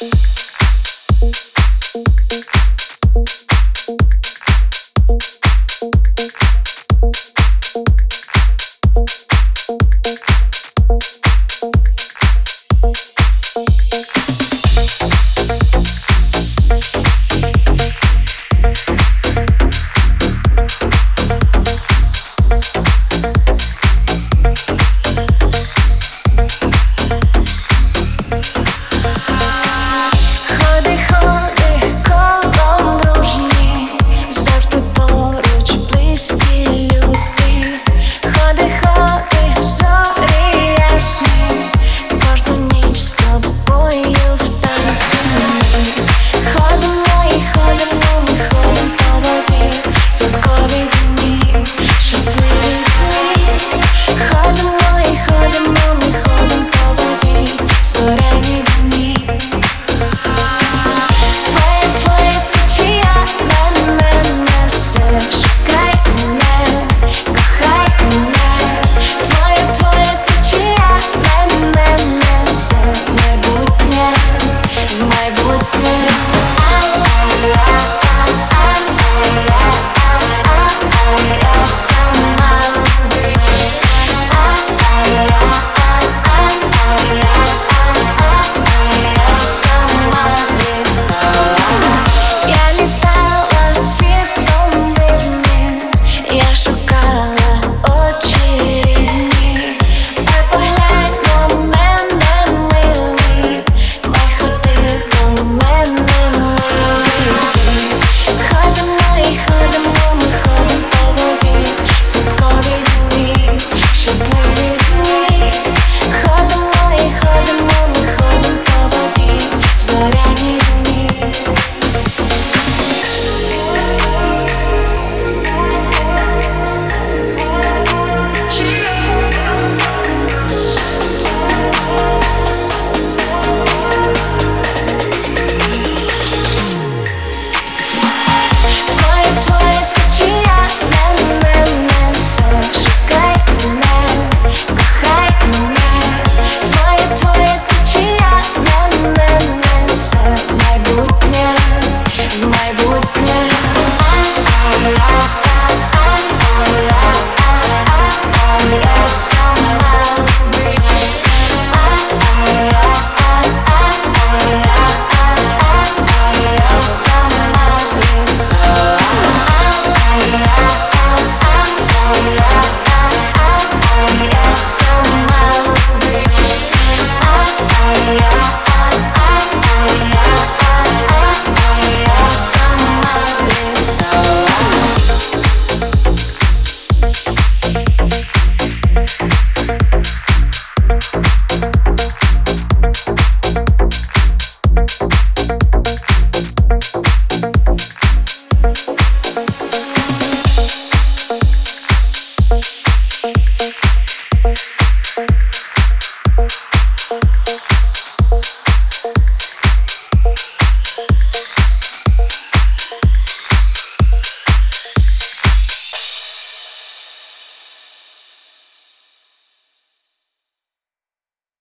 Thank never